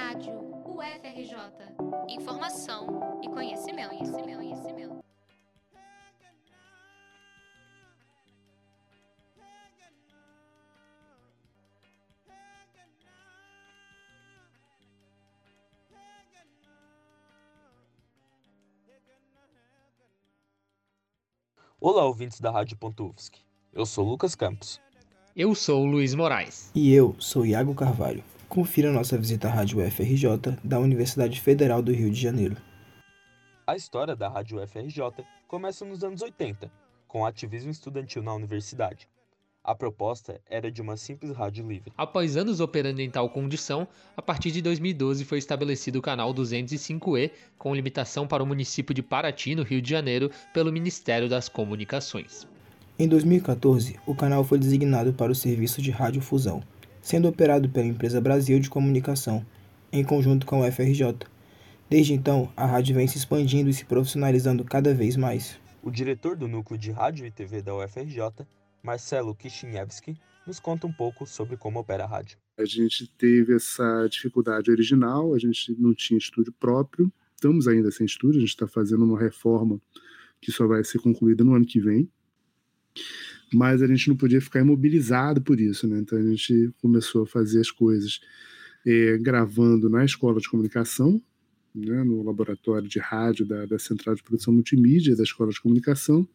Rádio UFRJ. Informação e conhecimento, conhecimento, conhecimento. Olá, ouvintes da Rádio Pontufsky. Eu sou Lucas Campos. Eu sou Luiz Moraes. E eu sou Iago Carvalho. Confira nossa visita à Rádio UFRJ da Universidade Federal do Rio de Janeiro. A história da Rádio UFRJ começa nos anos 80, com o ativismo estudantil na universidade. A proposta era de uma simples rádio livre. Após anos operando em tal condição, a partir de 2012 foi estabelecido o canal 205E, com limitação para o município de Paraty, no Rio de Janeiro, pelo Ministério das Comunicações. Em 2014, o canal foi designado para o serviço de radiofusão, sendo operado pela empresa Brasil de Comunicação, em conjunto com o FRJ. Desde então, a rádio vem se expandindo e se profissionalizando cada vez mais. O diretor do núcleo de rádio e TV da UFRJ Marcelo Kishinevski, nos conta um pouco sobre como opera a rádio. A gente teve essa dificuldade original, a gente não tinha estúdio próprio, estamos ainda sem estúdio, a gente está fazendo uma reforma que só vai ser concluída no ano que vem, mas a gente não podia ficar imobilizado por isso, né? Então a gente começou a fazer as coisas é, gravando na escola de comunicação, né, no laboratório de rádio da, da Central de Produção Multimídia da Escola de Comunicação,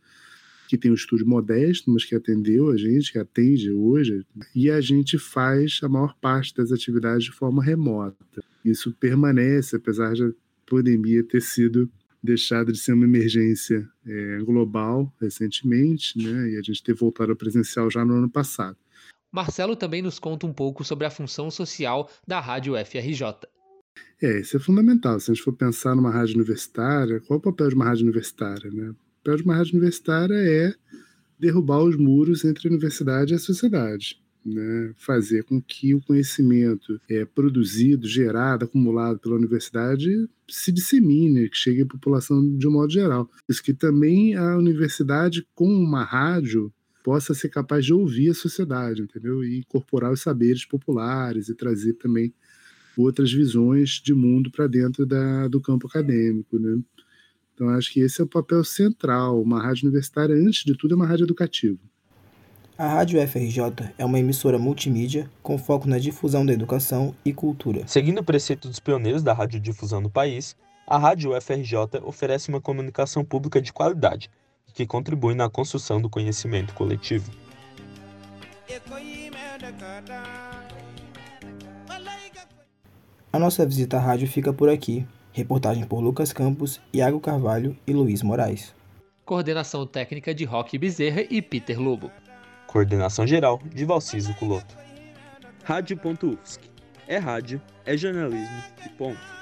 que tem um estúdio modesto, mas que atendeu a gente, que atende hoje, e a gente faz a maior parte das atividades de forma remota. Isso permanece, apesar da pandemia ter sido deixada de ser uma emergência é, global recentemente, né, e a gente ter voltado ao presencial já no ano passado. Marcelo também nos conta um pouco sobre a função social da Rádio FRJ. É, isso é fundamental. Se a gente for pensar numa rádio universitária, qual é o papel de uma rádio universitária? Né? papel de uma rádio universitária é derrubar os muros entre a universidade e a sociedade. Né, fazer com que o conhecimento é, produzido, gerado, acumulado pela universidade se dissemine, que chegue à população de um modo geral. Isso que também a universidade, com uma rádio, possa ser capaz de ouvir a sociedade, entendeu? E incorporar os saberes populares e trazer também outras visões de mundo para dentro da, do campo acadêmico, né? Então, acho que esse é o papel central. Uma rádio universitária, antes de tudo, é uma rádio educativa. A Rádio FRJ é uma emissora multimídia com foco na difusão da educação e cultura. Seguindo o preceito dos pioneiros da radiodifusão no país, a Rádio FRJ oferece uma comunicação pública de qualidade, que contribui na construção do conhecimento coletivo. A nossa visita à rádio fica por aqui. Reportagem por Lucas Campos, Iago Carvalho e Luiz Moraes. Coordenação técnica de Roque Bezerra e Peter Lobo. Coordenação geral de Valciso Culoto. Rádio.UFSC. É rádio, é jornalismo e ponto.